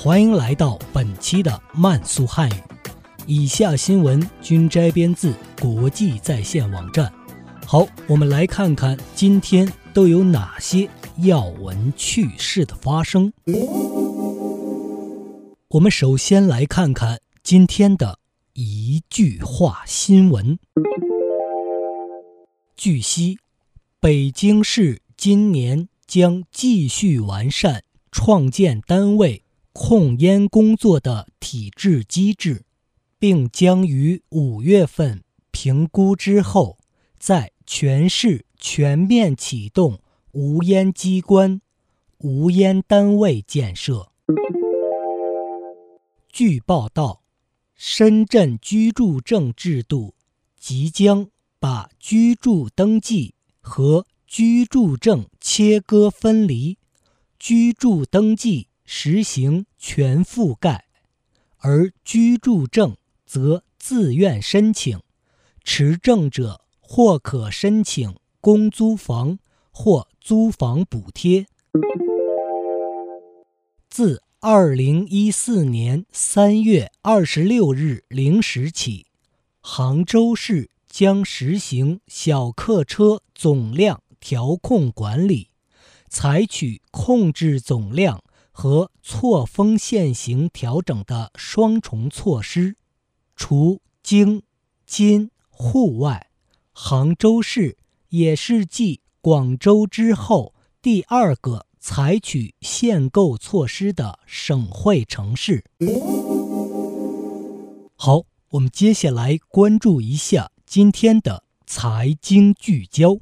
欢迎来到本期的慢速汉语。以下新闻均摘编自国际在线网站。好，我们来看看今天都有哪些要闻趣事的发生。我们首先来看看今天的一句话新闻。据悉，北京市今年。将继续完善创建单位控烟工作的体制机制，并将于五月份评估之后，在全市全面启动无烟机关、无烟单位建设。据报道，深圳居住证制度即将把居住登记和居住证切割分离，居住登记实行全覆盖，而居住证则自愿申请。持证者或可申请公租房或租房补贴。自二零一四年三月二十六日零时起，杭州市将实行小客车总量。调控管理，采取控制总量和错峰限行调整的双重措施。除京、津、沪外，杭州市也是继广州之后第二个采取限购措施的省会城市。好，我们接下来关注一下今天的财经聚焦。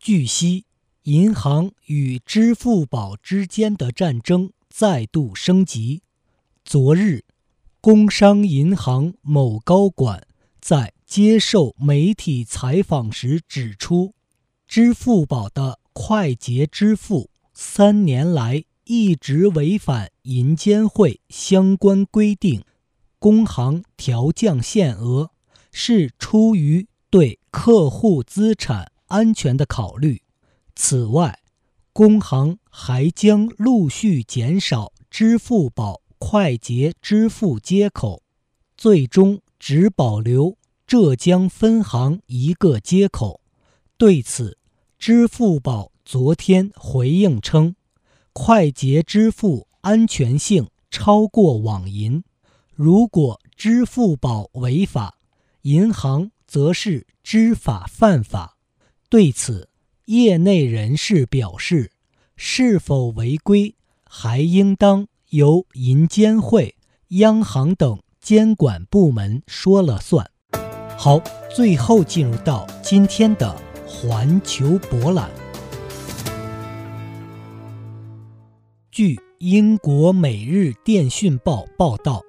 据悉，银行与支付宝之间的战争再度升级。昨日，工商银行某高管在接受媒体采访时指出，支付宝的快捷支付三年来一直违反银监会相关规定，工行调降限额是出于对客户资产。安全的考虑。此外，工行还将陆续减少支付宝快捷支付接口，最终只保留浙江分行一个接口。对此，支付宝昨天回应称，快捷支付安全性超过网银，如果支付宝违法，银行则是知法犯法。对此，业内人士表示，是否违规还应当由银监会、央行等监管部门说了算。好，最后进入到今天的环球博览。据英国《每日电讯报》报道，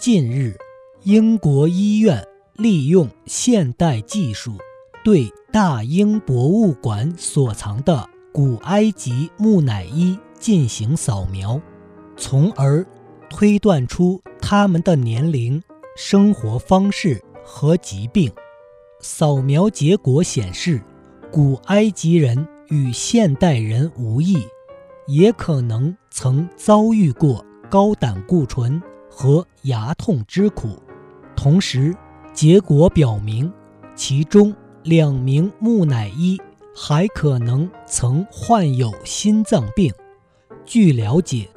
近日，英国医院利用现代技术对。大英博物馆所藏的古埃及木乃伊进行扫描，从而推断出他们的年龄、生活方式和疾病。扫描结果显示，古埃及人与现代人无异，也可能曾遭遇过高胆固醇和牙痛之苦。同时，结果表明，其中。两名木乃伊还可能曾患有心脏病。据了解，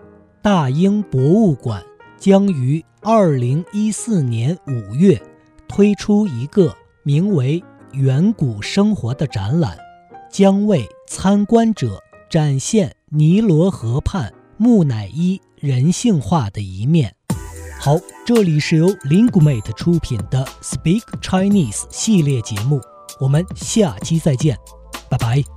大英博物馆将于二零一四年五月推出一个名为“远古生活”的展览，将为参观者展现尼罗河畔木乃伊人性化的一面。好，这里是由 Linguemate 出品的 Speak Chinese 系列节目。我们下期再见，拜拜。